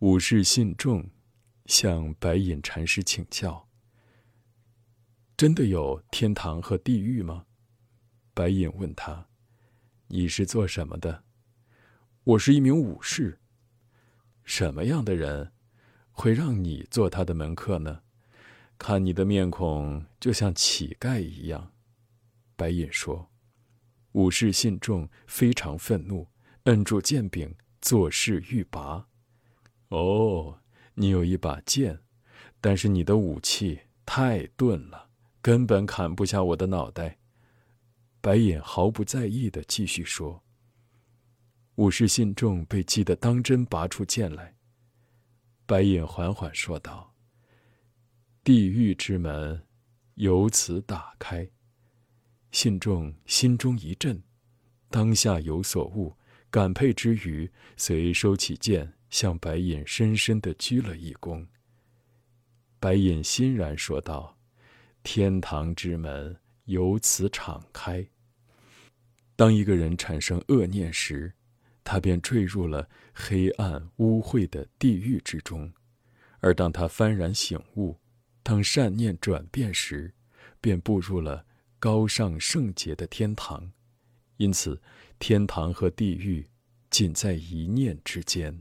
武士信众向白隐禅师请教：“真的有天堂和地狱吗？”白隐问他：“你是做什么的？”“我是一名武士。”“什么样的人会让你做他的门客呢？”“看你的面孔，就像乞丐一样。”白隐说。武士信众非常愤怒，摁住剑柄，作势欲拔。哦，你有一把剑，但是你的武器太钝了，根本砍不下我的脑袋。白眼毫不在意的继续说。武士信众被激得当真拔出剑来。白眼缓缓说道：“地狱之门，由此打开。”信众心中一震，当下有所悟，感佩之余，遂收起剑，向白隐深深的鞠了一躬。白隐欣然说道：“天堂之门由此敞开。”当一个人产生恶念时，他便坠入了黑暗污秽的地狱之中；而当他幡然醒悟，当善念转变时，便步入了。高尚圣洁的天堂，因此，天堂和地狱，仅在一念之间。